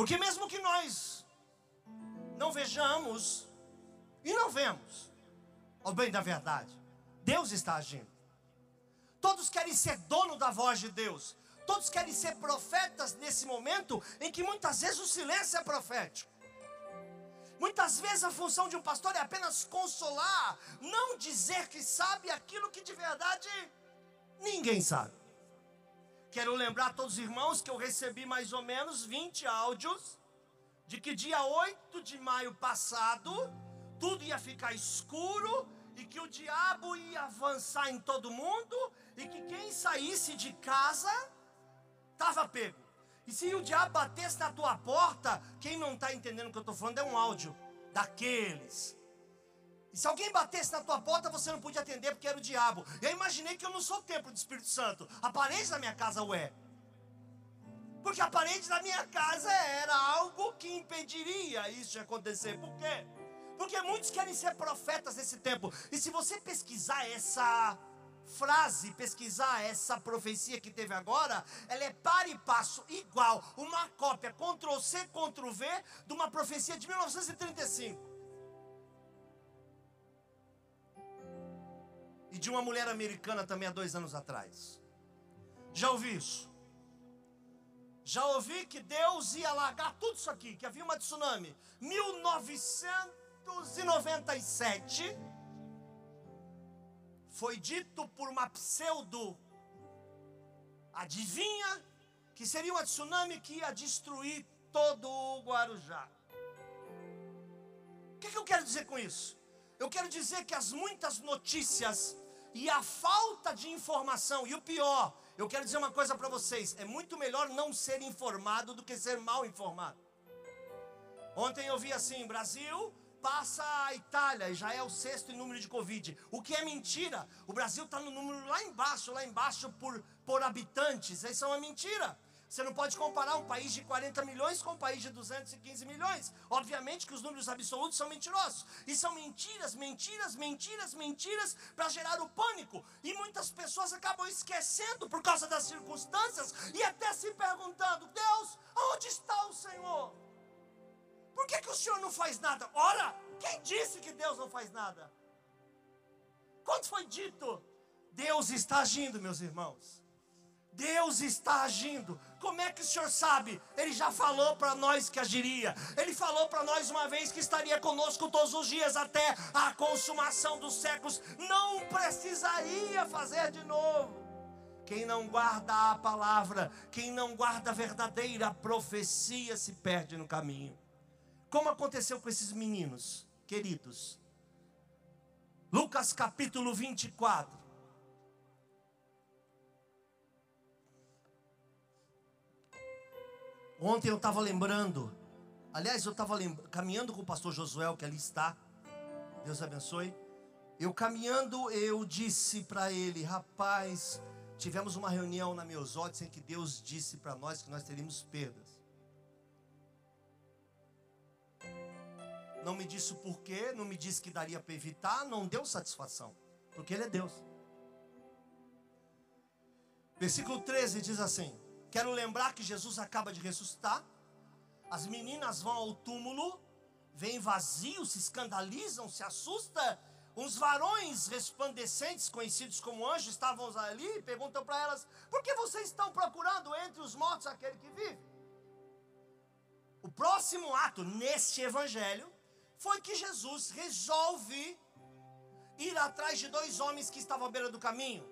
Porque mesmo que nós não vejamos e não vemos, ao bem da verdade, Deus está agindo. Todos querem ser dono da voz de Deus. Todos querem ser profetas nesse momento em que muitas vezes o silêncio é profético. Muitas vezes a função de um pastor é apenas consolar, não dizer que sabe aquilo que de verdade ninguém sabe. Quero lembrar a todos os irmãos que eu recebi mais ou menos 20 áudios de que dia 8 de maio passado tudo ia ficar escuro e que o diabo ia avançar em todo mundo e que quem saísse de casa estava pego. E se o diabo batesse na tua porta, quem não está entendendo o que eu estou falando é um áudio daqueles e se alguém batesse na tua porta, você não podia atender porque era o diabo. Eu imaginei que eu não sou templo do Espírito Santo. A parede da minha casa o é. Porque a parede da minha casa era algo que impediria isso de acontecer. Por quê? Porque muitos querem ser profetas nesse tempo. E se você pesquisar essa frase, pesquisar essa profecia que teve agora, ela é para e passo igual, uma cópia, Ctrl C, Ctrl V, de uma profecia de 1935. E de uma mulher americana também há dois anos atrás. Já ouvi isso? Já ouvi que Deus ia largar tudo isso aqui, que havia uma tsunami. 1997 foi dito por uma pseudo adivinha que seria uma tsunami que ia destruir todo o Guarujá. O que, que eu quero dizer com isso? Eu quero dizer que as muitas notícias e a falta de informação, e o pior, eu quero dizer uma coisa para vocês: é muito melhor não ser informado do que ser mal informado. Ontem eu vi assim: Brasil passa a Itália e já é o sexto em número de Covid. O que é mentira? O Brasil está no número lá embaixo, lá embaixo por, por habitantes. Isso é uma mentira. Você não pode comparar um país de 40 milhões com um país de 215 milhões. Obviamente que os números absolutos são mentirosos. E são mentiras, mentiras, mentiras, mentiras para gerar o pânico. E muitas pessoas acabam esquecendo por causa das circunstâncias e até se perguntando: Deus, onde está o Senhor? Por que, que o Senhor não faz nada? Ora, quem disse que Deus não faz nada? Quando foi dito? Deus está agindo, meus irmãos. Deus está agindo. Como é que o senhor sabe? Ele já falou para nós que agiria. Ele falou para nós uma vez que estaria conosco todos os dias até a consumação dos séculos. Não precisaria fazer de novo. Quem não guarda a palavra, quem não guarda a verdadeira profecia se perde no caminho. Como aconteceu com esses meninos, queridos? Lucas capítulo 24. Ontem eu estava lembrando, aliás, eu estava caminhando com o pastor Josué, que ali está, Deus abençoe. Eu caminhando, eu disse para ele, rapaz, tivemos uma reunião na Meus em que Deus disse para nós que nós teríamos perdas. Não me disse o porquê, não me disse que daria para evitar, não deu satisfação, porque Ele é Deus. Versículo 13 diz assim: Quero lembrar que Jesus acaba de ressuscitar. As meninas vão ao túmulo, vêm vazios, se escandalizam, se assustam. Uns varões resplandecentes, conhecidos como anjos, estavam ali e perguntam para elas: Por que vocês estão procurando entre os mortos aquele que vive? O próximo ato neste evangelho foi que Jesus resolve ir atrás de dois homens que estavam à beira do caminho.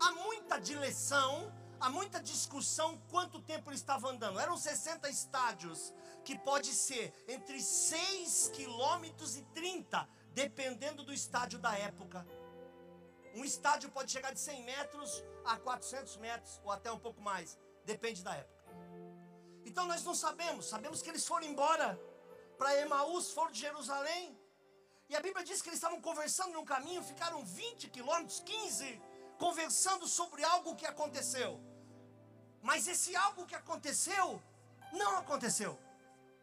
Há muita dileção, há muita discussão quanto tempo ele estava andando. Eram 60 estádios, que pode ser entre 6 quilômetros e 30, dependendo do estádio da época. Um estádio pode chegar de 100 metros a 400 metros, ou até um pouco mais, depende da época. Então nós não sabemos, sabemos que eles foram embora para Emaús, foram de Jerusalém. E a Bíblia diz que eles estavam conversando no caminho, ficaram 20 quilômetros, 15, conversando sobre algo que aconteceu. Mas esse algo que aconteceu, não aconteceu.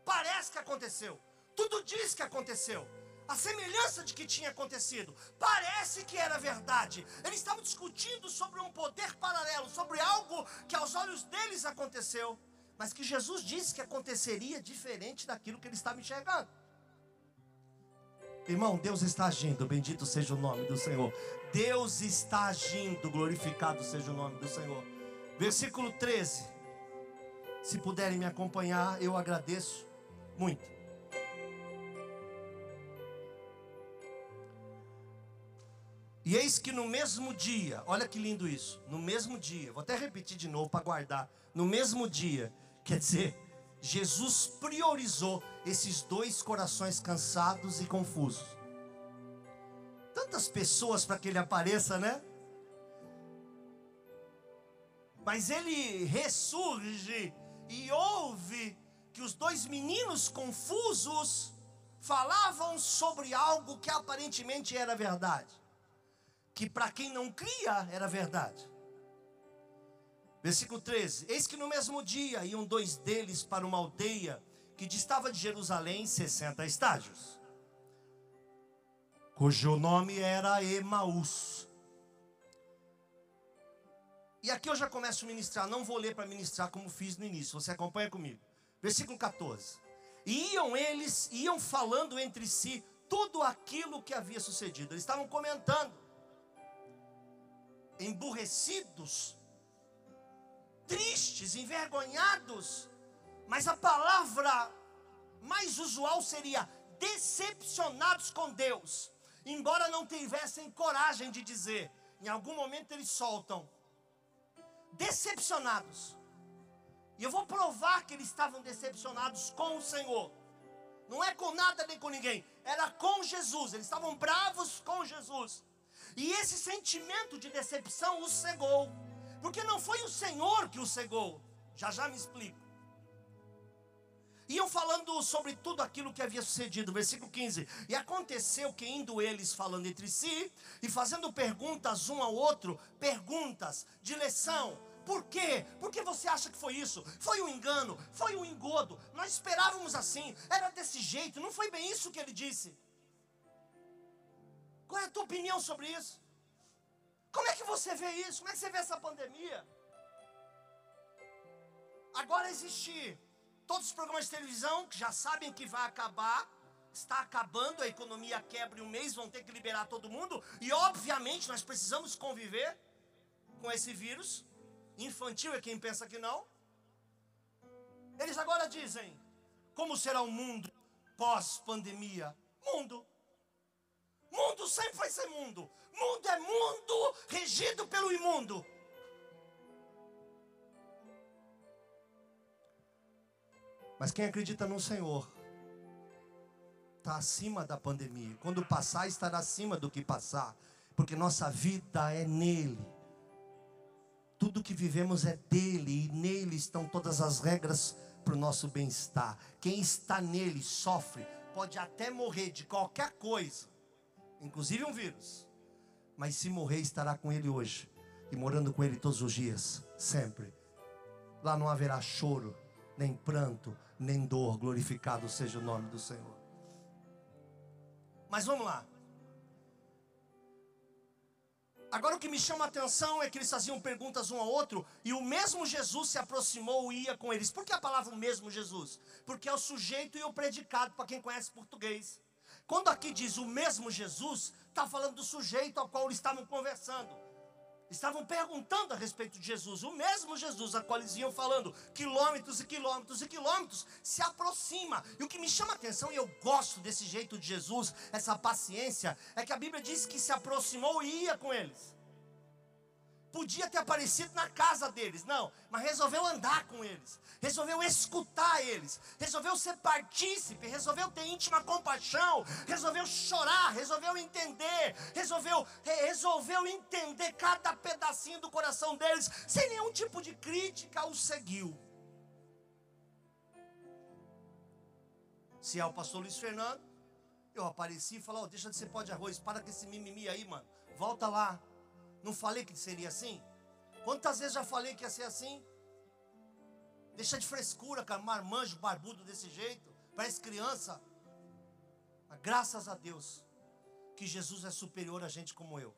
Parece que aconteceu. Tudo diz que aconteceu. A semelhança de que tinha acontecido. Parece que era verdade. Eles estavam discutindo sobre um poder paralelo, sobre algo que aos olhos deles aconteceu mas que Jesus disse que aconteceria diferente daquilo que ele estava enxergando. Irmão, Deus está agindo, bendito seja o nome do Senhor. Deus está agindo, glorificado seja o nome do Senhor. Versículo 13. Se puderem me acompanhar, eu agradeço muito. E eis que no mesmo dia, olha que lindo isso, no mesmo dia, vou até repetir de novo para guardar. No mesmo dia, Quer dizer, Jesus priorizou esses dois corações cansados e confusos. Tantas pessoas para que ele apareça, né? Mas ele ressurge e ouve que os dois meninos confusos falavam sobre algo que aparentemente era verdade, que para quem não cria era verdade. Versículo 13: Eis que no mesmo dia iam dois deles para uma aldeia que distava de Jerusalém 60 estágios, cujo nome era Emaús. E aqui eu já começo a ministrar, não vou ler para ministrar como fiz no início, você acompanha comigo. Versículo 14: E iam eles, iam falando entre si tudo aquilo que havia sucedido, eles estavam comentando, emburrecidos tristes, envergonhados, mas a palavra mais usual seria decepcionados com Deus, embora não tivessem coragem de dizer, em algum momento eles soltam, decepcionados. E eu vou provar que eles estavam decepcionados com o Senhor. Não é com nada nem com ninguém, era com Jesus. Eles estavam bravos com Jesus. E esse sentimento de decepção os cegou. Porque não foi o Senhor que o cegou. Já já me explico. Iam falando sobre tudo aquilo que havia sucedido, versículo 15. E aconteceu que indo eles falando entre si e fazendo perguntas um ao outro, perguntas de lição. Por quê? Por que você acha que foi isso? Foi um engano, foi um engodo. Nós esperávamos assim, era desse jeito, não foi bem isso que ele disse. Qual é a tua opinião sobre isso? Como é que você vê isso? Como é que você vê essa pandemia? Agora existe todos os programas de televisão que já sabem que vai acabar, está acabando, a economia quebra em um mês, vão ter que liberar todo mundo, e obviamente nós precisamos conviver com esse vírus. Infantil é quem pensa que não. Eles agora dizem: como será o mundo pós-pandemia? Mundo. Mundo sempre vai ser mundo. Mundo é mundo regido pelo imundo. Mas quem acredita no Senhor está acima da pandemia. Quando passar, estará acima do que passar, porque nossa vida é nele. Tudo que vivemos é dele e nele estão todas as regras para o nosso bem-estar. Quem está nele sofre, pode até morrer de qualquer coisa, inclusive um vírus mas se morrer, estará com Ele hoje e morando com Ele todos os dias, sempre. Lá não haverá choro, nem pranto, nem dor. Glorificado seja o nome do Senhor. Mas vamos lá. Agora o que me chama a atenção é que eles faziam perguntas um ao outro e o mesmo Jesus se aproximou e ia com eles. Por que a palavra o mesmo Jesus? Porque é o sujeito e o predicado, para quem conhece português. Quando aqui diz o mesmo Jesus, está falando do sujeito ao qual eles estavam conversando. Estavam perguntando a respeito de Jesus. O mesmo Jesus a qual eles iam falando quilômetros e quilômetros e quilômetros se aproxima. E o que me chama a atenção, e eu gosto desse jeito de Jesus, essa paciência, é que a Bíblia diz que se aproximou e ia com eles podia ter aparecido na casa deles, não, mas resolveu andar com eles, resolveu escutar eles, resolveu ser partícipe, resolveu ter íntima compaixão, resolveu chorar, resolveu entender, resolveu, resolveu entender cada pedacinho do coração deles, sem nenhum tipo de crítica, o seguiu. Se é o pastor Luiz Fernando, eu apareci e falei, oh, deixa de ser pó de arroz, para com esse mimimi aí, mano, volta lá. Não falei que seria assim? Quantas vezes já falei que ia ser assim? Deixa de frescura, cara, marmanjo, barbudo desse jeito. Parece criança. Mas graças a Deus que Jesus é superior a gente como eu.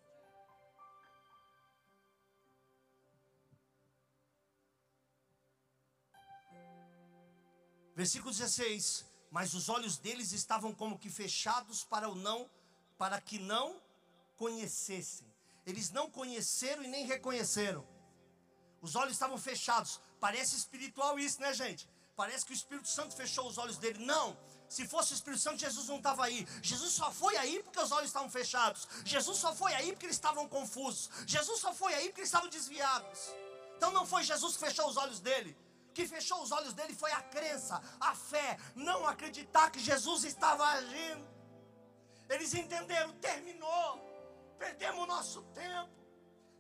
Versículo 16: Mas os olhos deles estavam como que fechados para o não, para que não conhecessem. Eles não conheceram e nem reconheceram. Os olhos estavam fechados. Parece espiritual isso, né, gente? Parece que o Espírito Santo fechou os olhos dele. Não. Se fosse o Espírito Santo, Jesus não estava aí. Jesus só foi aí porque os olhos estavam fechados. Jesus só foi aí porque eles estavam confusos. Jesus só foi aí porque eles estavam desviados. Então não foi Jesus que fechou os olhos dele. O que fechou os olhos dele foi a crença, a fé, não acreditar que Jesus estava agindo. Eles entenderam, terminou perdemos o nosso tempo.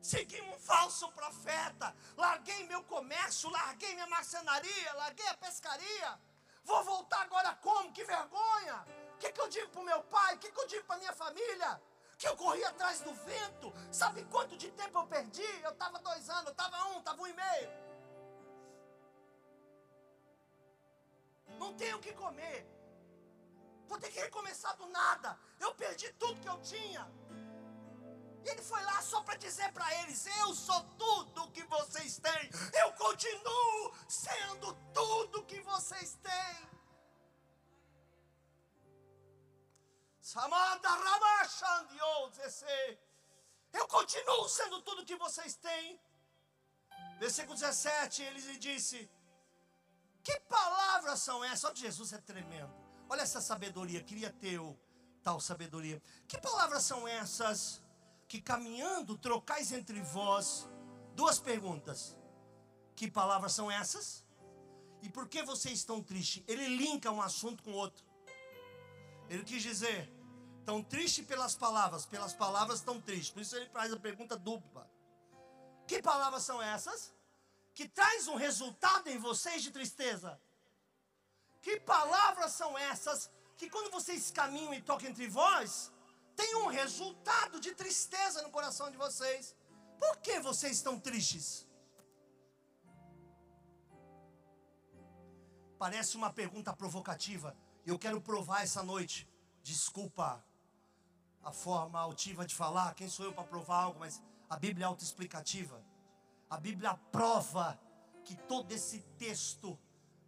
Seguimos um falso profeta. Larguei meu comércio, larguei minha marcenaria, larguei a pescaria. Vou voltar agora como? Que vergonha! O que, que eu digo para o meu pai? O que, que eu digo para minha família? Que eu corri atrás do vento. Sabe quanto de tempo eu perdi? Eu estava dois anos, eu estava um, estava um e meio. Não tenho o que comer. Vou ter que recomeçar do nada. Eu perdi tudo que eu tinha. E ele foi lá só para dizer para eles: Eu sou tudo que vocês têm. Eu continuo sendo tudo que vocês têm. Samanta Eu continuo sendo tudo que vocês têm. Versículo 17, ele lhe disse: Que palavras são essas? Olha, Jesus é tremendo. Olha essa sabedoria, queria ter tal sabedoria. Que palavras são essas? Que caminhando trocais entre vós duas perguntas. Que palavras são essas? E por que vocês estão tristes? Ele linka um assunto com outro. Ele quis dizer, estão tristes pelas palavras, pelas palavras estão tristes. Por isso ele faz a pergunta dupla. Que palavras são essas? Que traz um resultado em vocês de tristeza. Que palavras são essas que quando vocês caminham e tocam entre vós, tem um resultado de tristeza no coração de vocês. Por que vocês estão tristes? Parece uma pergunta provocativa. Eu quero provar essa noite. Desculpa a forma altiva de falar. Quem sou eu para provar algo? Mas a Bíblia é autoexplicativa. A Bíblia prova que todo esse texto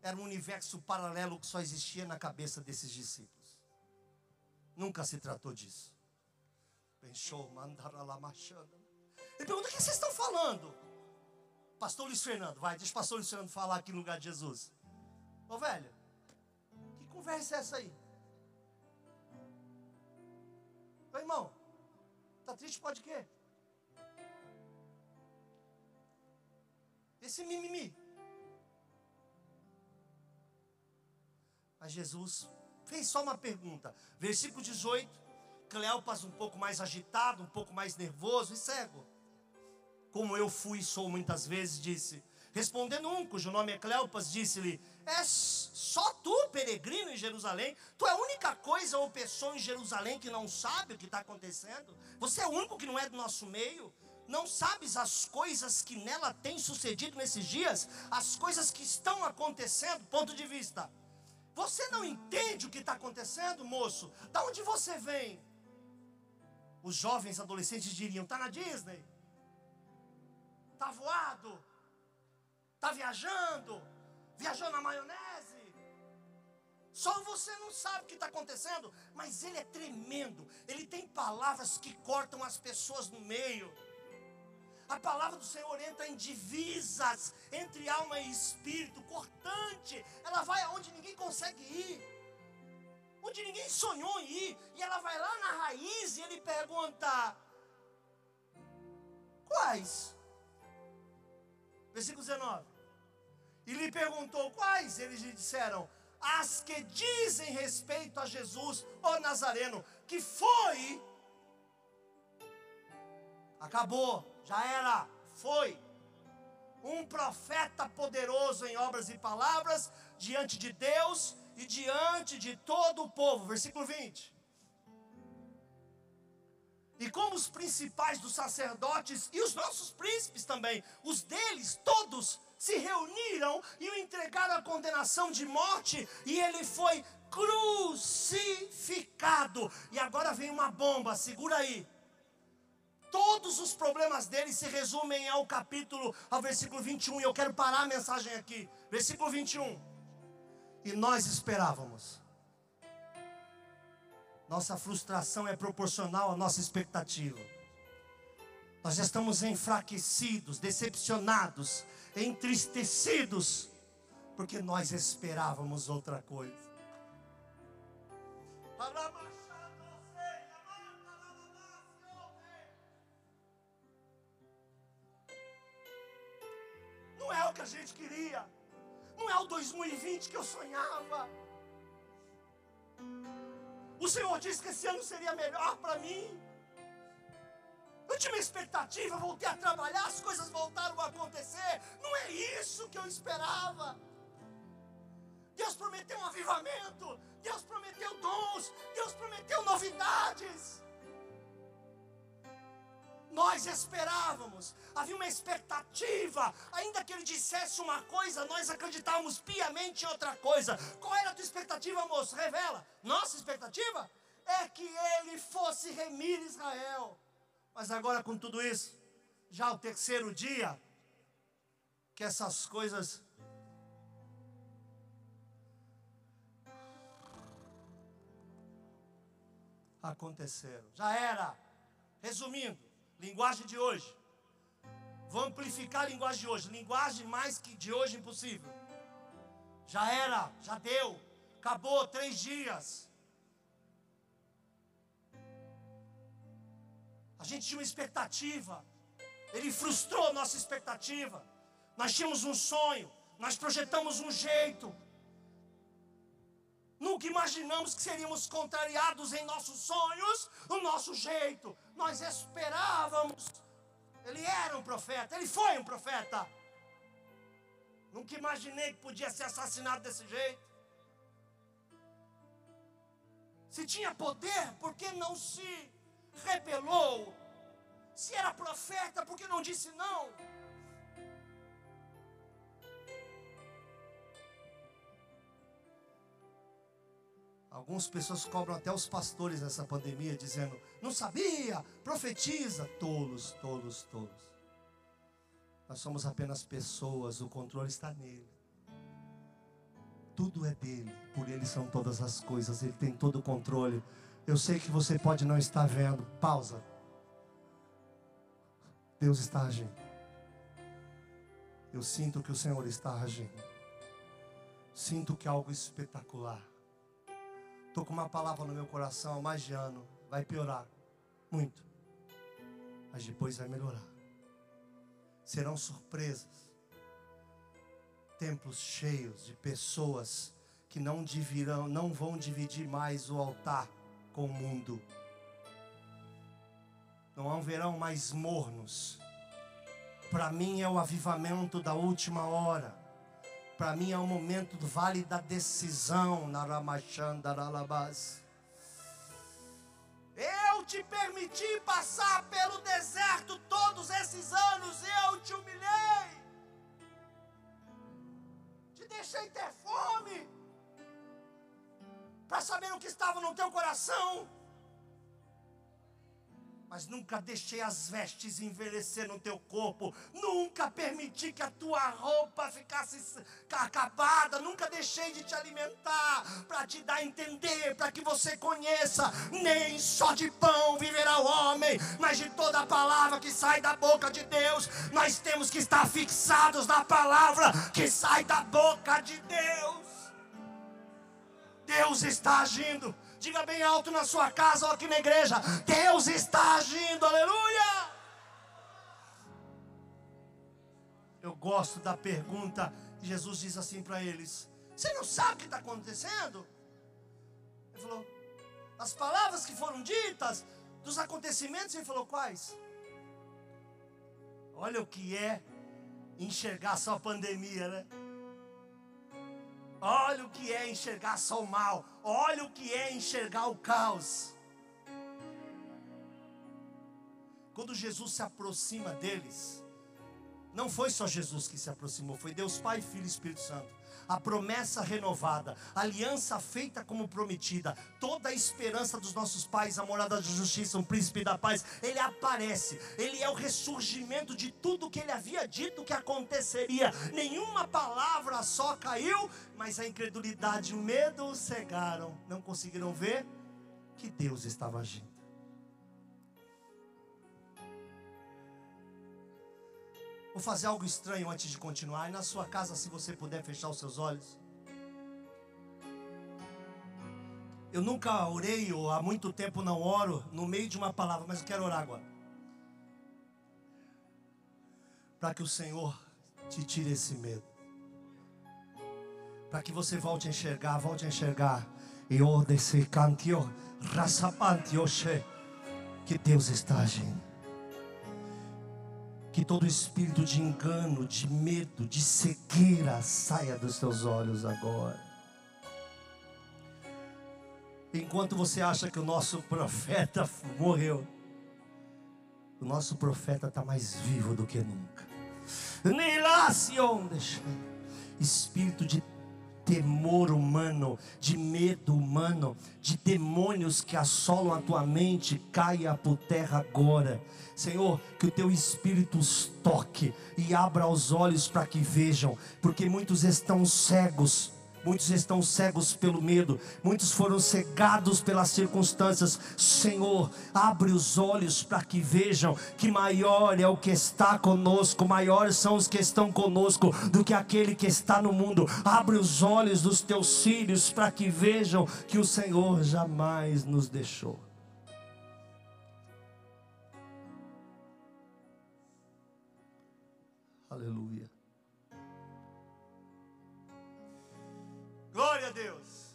era um universo paralelo que só existia na cabeça desses discípulos. Nunca se tratou disso. Pensou, mandaram lá marchando. Ele pergunta: o que vocês estão falando? Pastor Luiz Fernando, vai, deixa o pastor Luiz Fernando falar aqui no lugar de Jesus. Ô velho, que conversa é essa aí? Ô irmão, tá triste pode quê? Esse mimimi. Mas Jesus fez só uma pergunta. Versículo 18. Cleopas um pouco mais agitado, um pouco mais nervoso e cego. Como eu fui e sou muitas vezes, disse. Respondendo um, cujo nome é Cleopas, disse-lhe: És só tu, peregrino em Jerusalém? Tu é a única coisa ou pessoa em Jerusalém que não sabe o que está acontecendo? Você é o único que não é do nosso meio? Não sabes as coisas que nela têm sucedido nesses dias? As coisas que estão acontecendo? Ponto de vista. Você não entende o que está acontecendo, moço? Da onde você vem? Os jovens adolescentes diriam: está na Disney, está voado, está viajando, viajou na maionese. Só você não sabe o que está acontecendo, mas ele é tremendo. Ele tem palavras que cortam as pessoas no meio. A palavra do Senhor entra em divisas entre alma e espírito, cortante. Ela vai aonde ninguém consegue ir, onde ninguém sonhou em ir. E ela vai lá na raiz e ele pergunta: Quais? Versículo 19. E lhe perguntou quais? Eles lhe disseram: As que dizem respeito a Jesus, o Nazareno, que foi. Acabou já era, foi. Um profeta poderoso em obras e palavras, diante de Deus e diante de todo o povo. Versículo 20. E como os principais dos sacerdotes e os nossos príncipes também, os deles todos se reuniram e o entregaram à condenação de morte, e ele foi crucificado. E agora vem uma bomba, segura aí. Todos os problemas dele se resumem ao capítulo, ao versículo 21. E eu quero parar a mensagem aqui. Versículo 21. E nós esperávamos. Nossa frustração é proporcional à nossa expectativa. Nós já estamos enfraquecidos, decepcionados, entristecidos, porque nós esperávamos outra coisa. que a gente queria. Não é o 2020 que eu sonhava. O Senhor disse que esse ano seria melhor para mim. Eu tinha uma expectativa, voltei a trabalhar, as coisas voltaram a acontecer. Não é isso que eu esperava. Deus prometeu um avivamento, Deus prometeu dons, Deus prometeu novidades. Nós esperávamos, havia uma expectativa, ainda que ele dissesse uma coisa, nós acreditávamos piamente em outra coisa. Qual era a tua expectativa, moço? Revela. Nossa expectativa é que ele fosse remir Israel. Mas agora, com tudo isso, já o terceiro dia, que essas coisas aconteceram. Já era. Resumindo, Linguagem de hoje. Vou amplificar a linguagem de hoje. Linguagem mais que de hoje impossível. Já era, já deu. Acabou três dias. A gente tinha uma expectativa. Ele frustrou nossa expectativa. Nós tínhamos um sonho. Nós projetamos um jeito. Nunca imaginamos que seríamos contrariados em nossos sonhos, no nosso jeito. Nós esperávamos. Ele era um profeta, ele foi um profeta. Nunca imaginei que podia ser assassinado desse jeito. Se tinha poder, por que não se rebelou? Se era profeta, por que não disse não? Algumas pessoas cobram até os pastores nessa pandemia, dizendo: não sabia, profetiza. Tolos, tolos, tolos. Nós somos apenas pessoas, o controle está nele. Tudo é dele, por ele são todas as coisas, ele tem todo o controle. Eu sei que você pode não estar vendo, pausa. Deus está agindo. Eu sinto que o Senhor está agindo. Sinto que algo espetacular. Estou com uma palavra no meu coração mais de ano. Vai piorar. Muito. Mas depois vai melhorar. Serão surpresas. Templos cheios de pessoas que não dividirão, não vão dividir mais o altar com o mundo. Não haverão mais mornos. Para mim é o avivamento da última hora. Para mim é o momento do vale da decisão, Naramachandaralabas. Eu te permiti passar pelo deserto todos esses anos, eu te humilhei. Te deixei ter fome. Para saber o que estava no teu coração. Mas nunca deixei as vestes envelhecer no teu corpo, nunca permiti que a tua roupa ficasse acabada, nunca deixei de te alimentar, para te dar a entender, para que você conheça, nem só de pão viverá o homem, mas de toda a palavra que sai da boca de Deus, nós temos que estar fixados na palavra que sai da boca de Deus. Deus está agindo. Diga bem alto na sua casa ou aqui na igreja: Deus está agindo, aleluia. Eu gosto da pergunta Jesus diz assim para eles: Você não sabe o que está acontecendo? Ele falou: As palavras que foram ditas, dos acontecimentos, ele falou: Quais? Olha o que é enxergar só a pandemia, né? Olha o que é enxergar só o mal. Olha o que é enxergar o caos. Quando Jesus se aproxima deles, não foi só Jesus que se aproximou, foi Deus Pai, Filho e Espírito Santo a promessa renovada, a aliança feita como prometida, toda a esperança dos nossos pais, a morada de justiça, um príncipe da paz, ele aparece, ele é o ressurgimento de tudo que ele havia dito que aconteceria. Nenhuma palavra só caiu, mas a incredulidade e o medo cegaram, não conseguiram ver que Deus estava agindo. Vou fazer algo estranho antes de continuar. E na sua casa, se você puder fechar os seus olhos. Eu nunca orei, ou há muito tempo não oro, no meio de uma palavra, mas eu quero orar agora. Para que o Senhor te tire esse medo. Para que você volte a enxergar, volte a enxergar. E o desse cantio, raçapante, que Deus está agindo. Que todo espírito de engano, de medo, de cegueira saia dos teus olhos agora. Enquanto você acha que o nosso profeta morreu, o nosso profeta está mais vivo do que nunca. Espírito de temor humano, de medo humano, de demônios que assolam a tua mente, caia por terra agora. Senhor, que o teu espírito os toque e abra os olhos para que vejam, porque muitos estão cegos Muitos estão cegos pelo medo, muitos foram cegados pelas circunstâncias. Senhor, abre os olhos para que vejam que maior é o que está conosco, maiores são os que estão conosco do que aquele que está no mundo. Abre os olhos dos teus filhos para que vejam que o Senhor jamais nos deixou. Aleluia. Glória a Deus.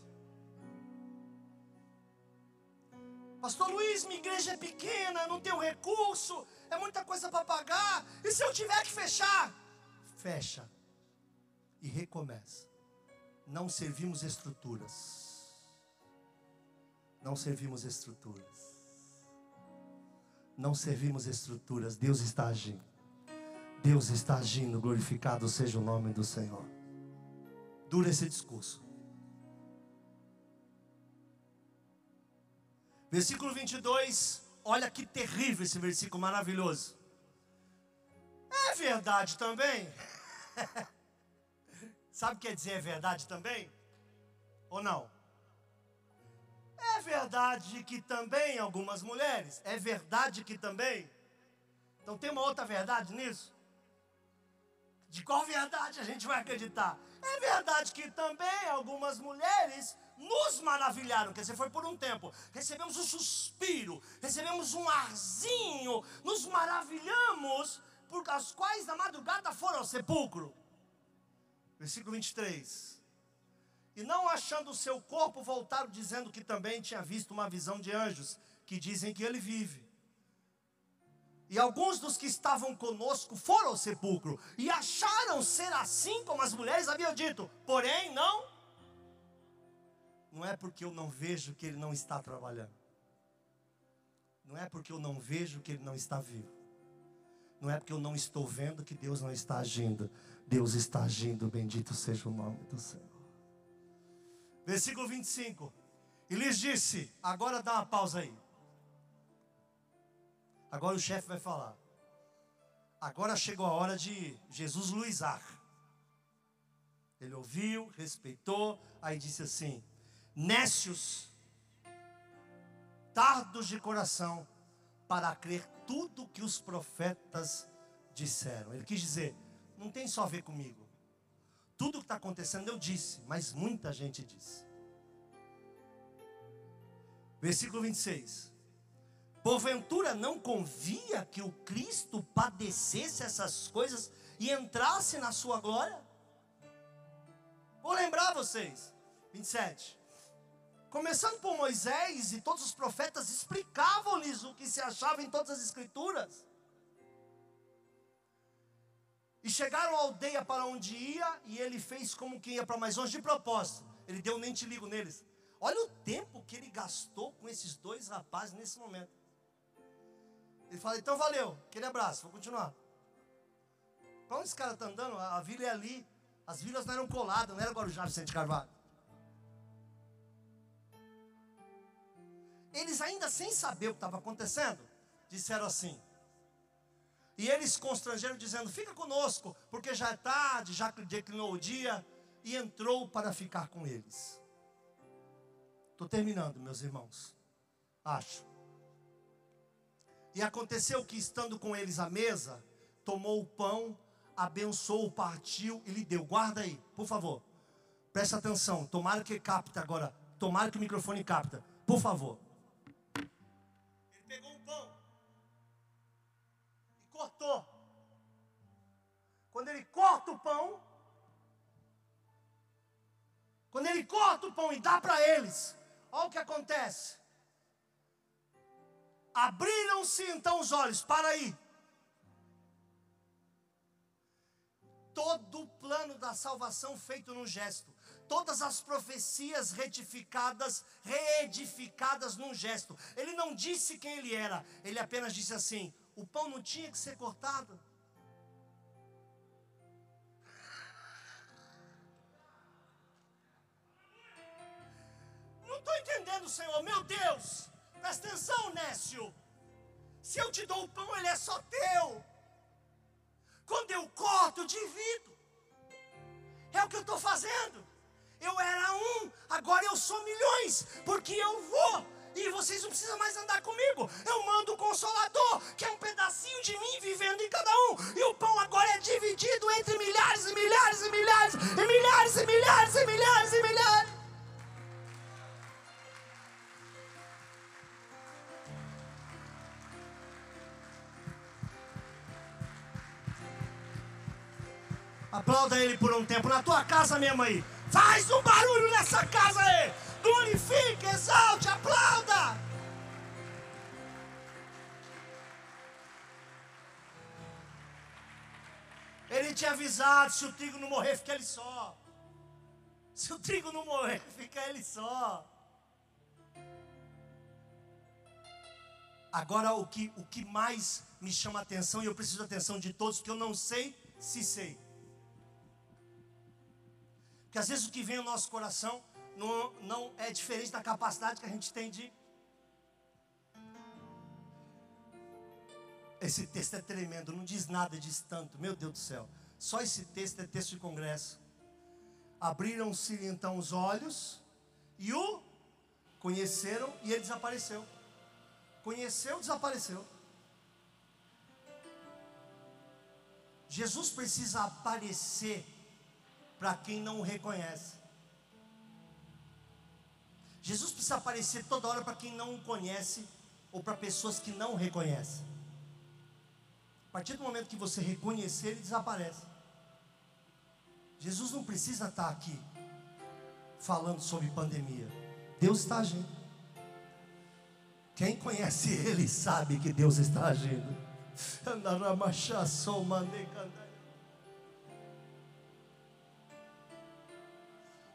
Pastor Luiz, minha igreja é pequena, não tenho recurso, é muita coisa para pagar. E se eu tiver que fechar? Fecha e recomeça. Não servimos estruturas. Não servimos estruturas. Não servimos estruturas. Deus está agindo. Deus está agindo. Glorificado seja o nome do Senhor. Dura esse discurso. Versículo 22, olha que terrível esse versículo maravilhoso. É verdade também? Sabe o que quer dizer é verdade também? Ou não? É verdade que também algumas mulheres? É verdade que também? Então tem uma outra verdade nisso? De qual verdade a gente vai acreditar? É verdade que também algumas mulheres nos maravilharam, quer dizer, foi por um tempo. Recebemos um suspiro, recebemos um arzinho, nos maravilhamos, por as quais na madrugada foram ao sepulcro. Versículo 23. E não achando o seu corpo, voltaram dizendo que também tinha visto uma visão de anjos, que dizem que ele vive. E alguns dos que estavam conosco foram ao sepulcro e acharam ser assim como as mulheres haviam dito, porém não não é porque eu não vejo que ele não está trabalhando. Não é porque eu não vejo que ele não está vivo. Não é porque eu não estou vendo que Deus não está agindo. Deus está agindo, bendito seja o nome do Senhor. Versículo 25. E lhes disse: agora dá uma pausa aí. Agora o chefe vai falar. Agora chegou a hora de Jesus luizar. Ele ouviu, respeitou, aí disse assim: Nécios, tardos de coração, para crer tudo que os profetas disseram. Ele quis dizer: não tem só a ver comigo. Tudo que está acontecendo eu disse, mas muita gente disse. Versículo 26. Porventura não convia que o Cristo padecesse essas coisas e entrasse na sua glória? Vou lembrar vocês. 27. Começando por Moisés e todos os profetas explicavam-lhes o que se achava em todas as escrituras. E chegaram à aldeia para onde ia, e ele fez como que ia para mais longe de propósito. Ele deu nem te ligo neles. Olha o tempo que ele gastou com esses dois rapazes nesse momento. Ele fala, então valeu, aquele abraço, vou continuar. Para onde esse cara está andando? A, vila é ali. As vilas não eram coladas, não era Guarujá Vicente Carvalho. Eles ainda sem saber o que estava acontecendo, disseram assim. E eles constrangeram, dizendo: Fica conosco, porque já é tarde, já declinou o dia. E entrou para ficar com eles. Estou terminando, meus irmãos. Acho. E aconteceu que, estando com eles à mesa, tomou o pão, abençoou, partiu e lhe deu. Guarda aí, por favor. Presta atenção. Tomara que capta agora. Tomara que o microfone capta. Por favor. Cortou. Quando ele corta o pão, quando ele corta o pão e dá para eles, olha o que acontece. Abriram-se então os olhos, para aí. Todo o plano da salvação feito num gesto, todas as profecias retificadas, reedificadas num gesto. Ele não disse quem ele era, ele apenas disse assim: o pão não tinha que ser cortado. Não estou entendendo, Senhor. Meu Deus, presta atenção, Nécio. Se eu te dou o pão, ele é só teu. Quando eu corto, eu divido. É o que eu estou fazendo. Eu era um, agora eu sou milhões, porque eu vou e vocês não precisam mais andar comigo. Eu mando o Consolador, que é um pedacinho de mim vivendo em cada um. E o pão agora é dividido entre milhares e milhares e milhares e milhares e milhares e milhares e milhares. Aplauda ele por um tempo na tua casa mesmo aí. Faz um barulho nessa casa aí glorifique, exalte, aplauda. Ele tinha avisado: se o trigo não morrer, fica ele só. Se o trigo não morrer, fica ele só. Agora, o que, o que mais me chama a atenção, e eu preciso da atenção de todos, que eu não sei se sei. Porque às vezes o que vem no nosso coração não, não é diferente da capacidade que a gente tem de. Esse texto é tremendo, não diz nada, diz tanto, meu Deus do céu. Só esse texto é texto de congresso. Abriram-se então os olhos e o conheceram e ele desapareceu. Conheceu, desapareceu. Jesus precisa aparecer para quem não o reconhece. Jesus precisa aparecer toda hora para quem não o conhece ou para pessoas que não o reconhecem. A partir do momento que você reconhecer, ele desaparece. Jesus não precisa estar aqui falando sobre pandemia. Deus está agindo. Quem conhece Ele sabe que Deus está agindo.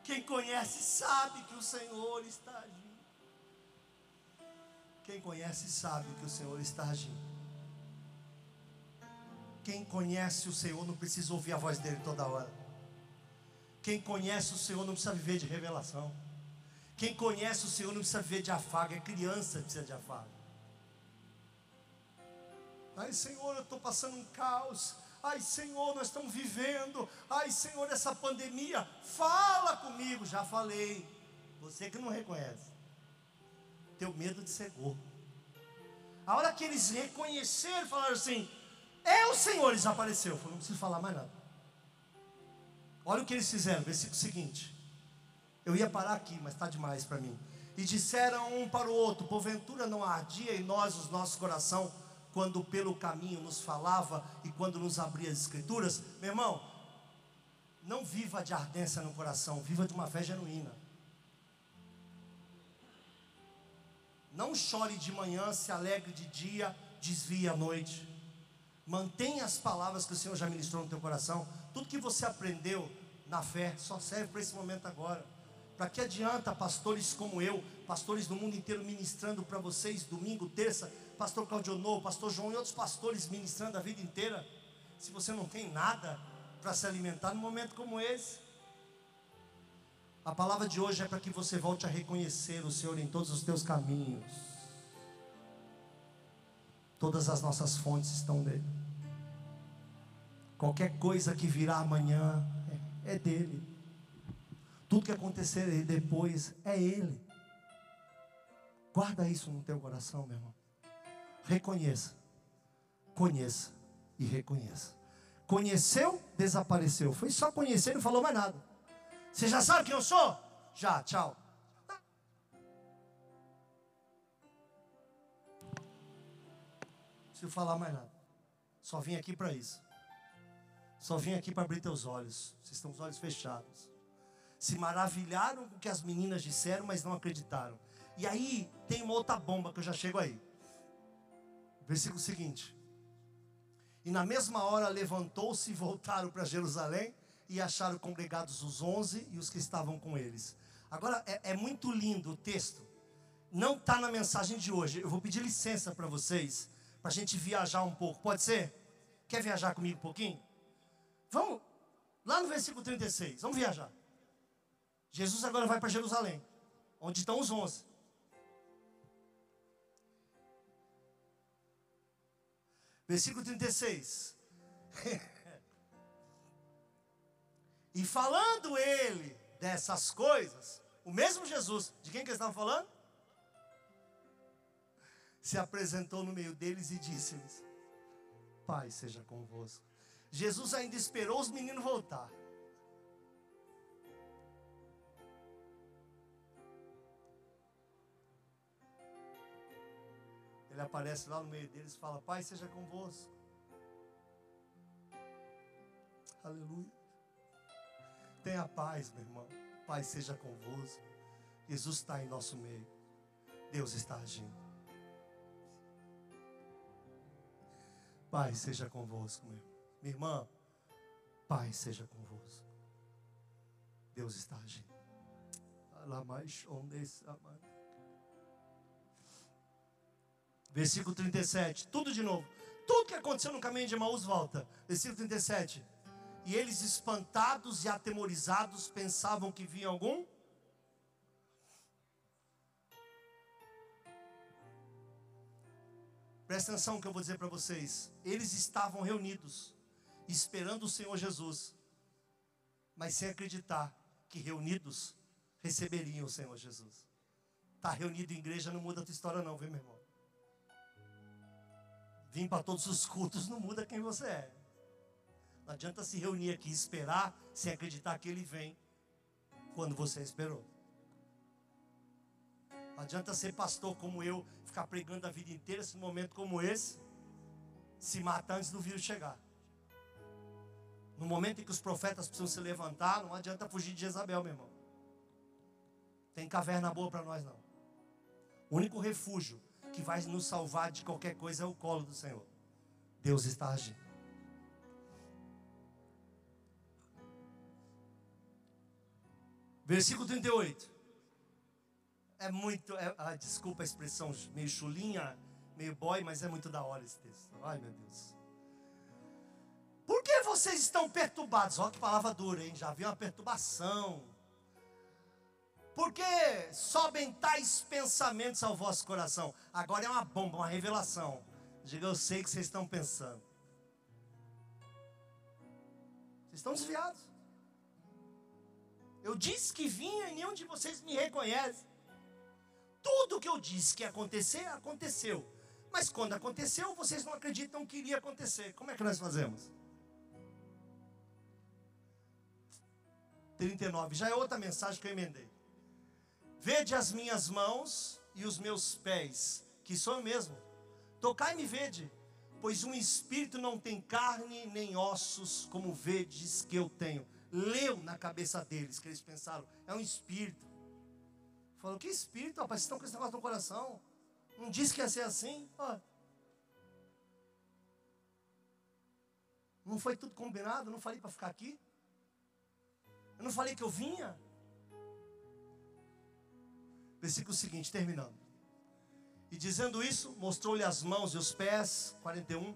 Quem conhece sabe que o Senhor está agindo. Quem conhece sabe que o Senhor está agindo. Quem conhece o Senhor não precisa ouvir a voz dele toda hora. Quem conhece o Senhor não precisa viver de revelação. Quem conhece o Senhor não precisa viver de afago. É criança que precisa de afago. Ai, Senhor, eu estou passando um caos. Ai, Senhor, nós estamos vivendo. Ai, Senhor, essa pandemia. Fala comigo. Já falei. Você que não reconhece. Teu medo de ser gordo. A hora que eles reconheceram, falaram assim: É o Senhor, eles apareceu. Eu falei, não preciso falar mais nada. Olha o que eles fizeram, versículo seguinte. Eu ia parar aqui, mas está demais para mim. E disseram um para o outro: Porventura não ardia em nós os nossos coração quando pelo caminho nos falava e quando nos abria as escrituras? Meu irmão, não viva de ardência no coração, viva de uma fé genuína. Não chore de manhã, se alegre de dia, desvie à noite. Mantenha as palavras que o Senhor já ministrou no teu coração. Tudo que você aprendeu na fé só serve para esse momento agora. Para que adianta pastores como eu, pastores do mundo inteiro ministrando para vocês domingo, terça, pastor Claudionô, pastor João e outros pastores ministrando a vida inteira, se você não tem nada para se alimentar num momento como esse? A palavra de hoje é para que você volte a reconhecer o Senhor em todos os teus caminhos. Todas as nossas fontes estão nele. Qualquer coisa que virá amanhã é, é dele. Tudo que acontecer depois é ele. Guarda isso no teu coração, meu irmão. Reconheça. Conheça e reconheça. Conheceu, desapareceu. Foi só conhecer não falou mais nada. Você já sabe quem eu sou? Já, tchau. Não preciso falar mais nada. Só vim aqui para isso. Só vim aqui para abrir teus olhos. Vocês estão com os olhos fechados. Se maravilharam com o que as meninas disseram, mas não acreditaram. E aí tem uma outra bomba que eu já chego aí. Versículo seguinte. E na mesma hora levantou-se e voltaram para Jerusalém e acharam congregados os onze e os que estavam com eles. Agora é, é muito lindo o texto. Não está na mensagem de hoje. Eu vou pedir licença para vocês, para a gente viajar um pouco. Pode ser? Quer viajar comigo um pouquinho? Vamos lá no versículo 36. Vamos viajar. Jesus agora vai para Jerusalém, onde estão os onze. Versículo 36. E falando ele dessas coisas, o mesmo Jesus, de quem que eles estavam falando? Se apresentou no meio deles e disse-lhes: Pai seja convosco. Jesus ainda esperou os meninos voltar. Ele aparece lá no meio deles e fala: Pai seja convosco. Aleluia. Tenha paz, meu irmão. Pai seja convosco. Jesus está em nosso meio. Deus está agindo. Pai seja convosco, meu. Minha irmã, Pai seja convosco. Deus está agindo. Versículo 37, tudo de novo. Tudo que aconteceu no caminho de Emaús volta. Versículo 37. E eles, espantados e atemorizados, pensavam que vinha algum. Presta atenção no que eu vou dizer para vocês. Eles estavam reunidos, esperando o Senhor Jesus, mas sem acreditar que reunidos receberiam o Senhor Jesus. Estar tá reunido em igreja não muda a tua história, não, viu, meu irmão? Vim para todos os cultos não muda quem você é. Não adianta se reunir aqui e esperar sem acreditar que ele vem quando você esperou. Não adianta ser pastor como eu, ficar pregando a vida inteira, num momento como esse, se matar antes do vírus chegar. No momento em que os profetas precisam se levantar, não adianta fugir de Jezabel, meu irmão. Tem caverna boa para nós, não. O único refúgio que vai nos salvar de qualquer coisa é o colo do Senhor. Deus está agindo. Versículo 38. É muito, é, ah, desculpa a expressão meio chulinha, meio boy, mas é muito da hora esse texto. Ai meu Deus. Por que vocês estão perturbados? Olha que palavra dura, hein? Já viu uma perturbação. Por que sobem tais pensamentos ao vosso coração? Agora é uma bomba, uma revelação. Diga, eu sei que vocês estão pensando. Vocês estão desviados. Eu disse que vinha e nenhum de vocês me reconhece. Tudo que eu disse que ia acontecer, aconteceu. Mas quando aconteceu, vocês não acreditam que iria acontecer. Como é que nós fazemos? 39, já é outra mensagem que eu emendei. Vede as minhas mãos e os meus pés, que sou eu mesmo. Tocai-me vede, pois um espírito não tem carne nem ossos, como vedes que eu tenho. Leu na cabeça deles que eles pensaram, é um espírito. Falou, que espírito, rapaz, vocês estão com esse negócio no coração. Não disse que ia ser assim? Ó. Não foi tudo combinado? Não falei para ficar aqui? Eu não falei que eu vinha? Versículo seguinte, terminando. E dizendo isso, mostrou-lhe as mãos e os pés, 41.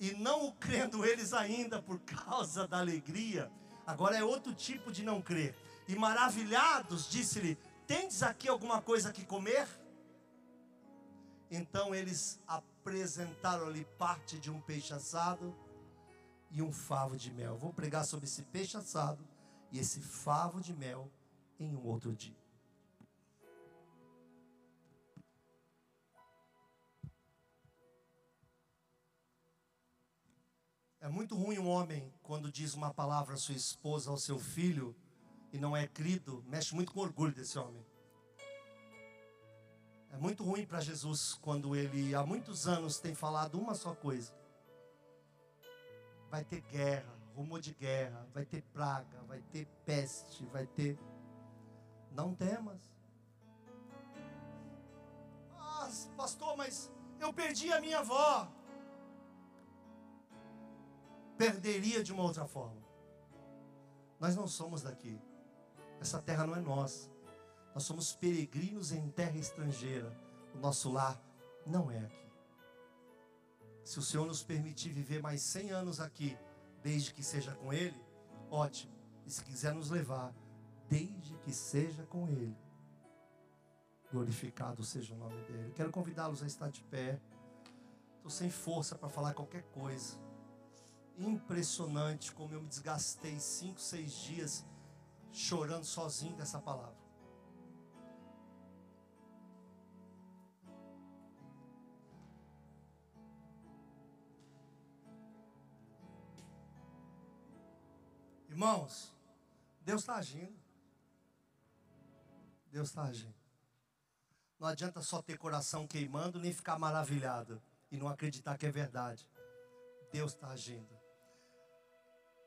E não o crendo eles ainda por causa da alegria, agora é outro tipo de não crer. E maravilhados, disse-lhe: Tendes aqui alguma coisa que comer? Então eles apresentaram-lhe parte de um peixe assado e um favo de mel. Vou pregar sobre esse peixe assado e esse favo de mel em um outro dia. É muito ruim um homem quando diz uma palavra à sua esposa, ao seu filho, e não é crido, mexe muito com o orgulho desse homem. É muito ruim para Jesus quando ele há muitos anos tem falado uma só coisa. Vai ter guerra, rumor de guerra, vai ter praga, vai ter peste, vai ter. Não temas. Ah, pastor, mas eu perdi a minha avó perderia de uma outra forma. Nós não somos daqui. Essa terra não é nossa. Nós somos peregrinos em terra estrangeira. O nosso lar não é aqui. Se o Senhor nos permitir viver mais 100 anos aqui, desde que seja com Ele, ótimo. E se quiser nos levar, desde que seja com Ele, glorificado seja o nome dEle. Quero convidá-los a estar de pé. Estou sem força para falar qualquer coisa impressionante como eu me desgastei cinco, seis dias chorando sozinho dessa palavra. Irmãos, Deus está agindo. Deus está agindo. Não adianta só ter coração queimando, nem ficar maravilhado e não acreditar que é verdade. Deus está agindo.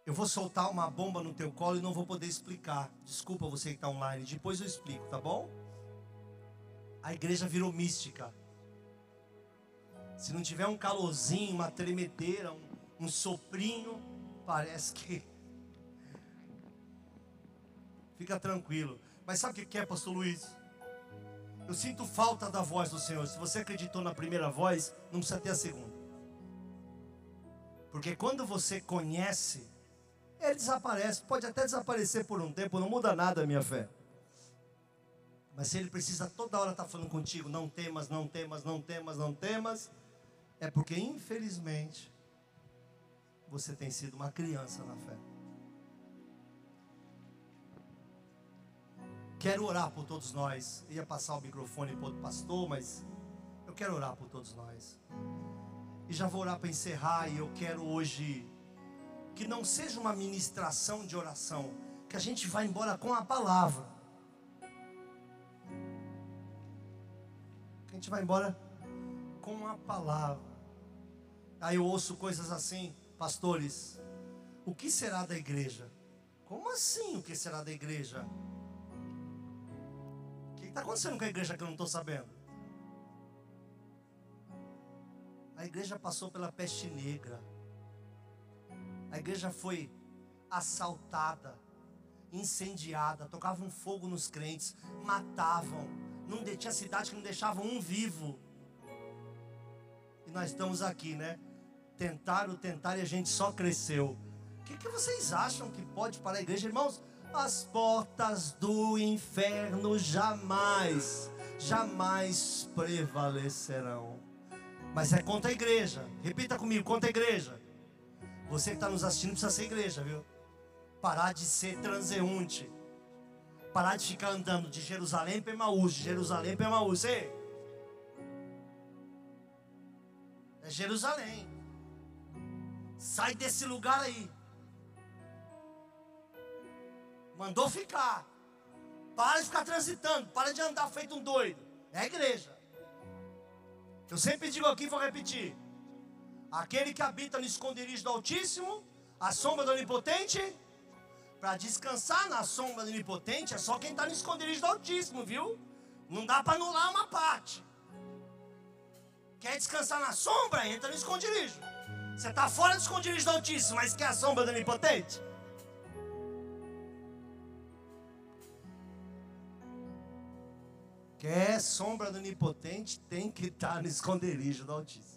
Eu vou soltar uma bomba no teu colo e não vou poder explicar. Desculpa você que está online. Depois eu explico, tá bom? A igreja virou mística. Se não tiver um calorzinho, uma tremedeira, um, um soprinho, parece que. Fica tranquilo. Mas sabe o que é, Pastor Luiz? Eu sinto falta da voz do Senhor. Se você acreditou na primeira voz, não precisa ter a segunda. Porque quando você conhece ele desaparece. Pode até desaparecer por um tempo, não muda nada a minha fé. Mas se ele precisa toda hora estar falando contigo, não temas, não temas, não temas, não temas, é porque infelizmente você tem sido uma criança na fé. Quero orar por todos nós. Ia passar o microfone para o pastor, mas eu quero orar por todos nós. E já vou orar para encerrar. E eu quero hoje que não seja uma ministração de oração, que a gente vá embora com a palavra. Que a gente vai embora com a palavra. Aí eu ouço coisas assim, pastores, o que será da igreja? Como assim o que será da igreja? Está acontecendo com a igreja que eu não estou sabendo? A igreja passou pela peste negra. A igreja foi assaltada, incendiada, tocavam fogo nos crentes, matavam. Não tinha cidade que não deixava um vivo. E nós estamos aqui, né? Tentaram, tentaram e a gente só cresceu. O que, que vocês acham que pode para a igreja, irmãos? As portas do inferno jamais, jamais prevalecerão. Mas é contra a igreja. Repita comigo, contra a igreja. Você que está nos assistindo precisa ser igreja, viu? Parar de ser transeunte. Parar de ficar andando de Jerusalém para Emaús, de Jerusalém para Emaús. Ei! É Jerusalém. Sai desse lugar aí. Mandou ficar. Para de ficar transitando. Para de andar feito um doido. É a igreja. Eu sempre digo aqui, vou repetir. Aquele que habita no esconderijo do Altíssimo, a sombra do Onipotente, para descansar na sombra do Onipotente é só quem está no esconderijo do Altíssimo, viu? Não dá para anular uma parte. Quer descansar na sombra? Entra no esconderijo. Você está fora do esconderijo do Altíssimo, mas quer a sombra do Onipotente? Quer sombra do Onipotente, tem que estar no esconderijo do Altíssimo.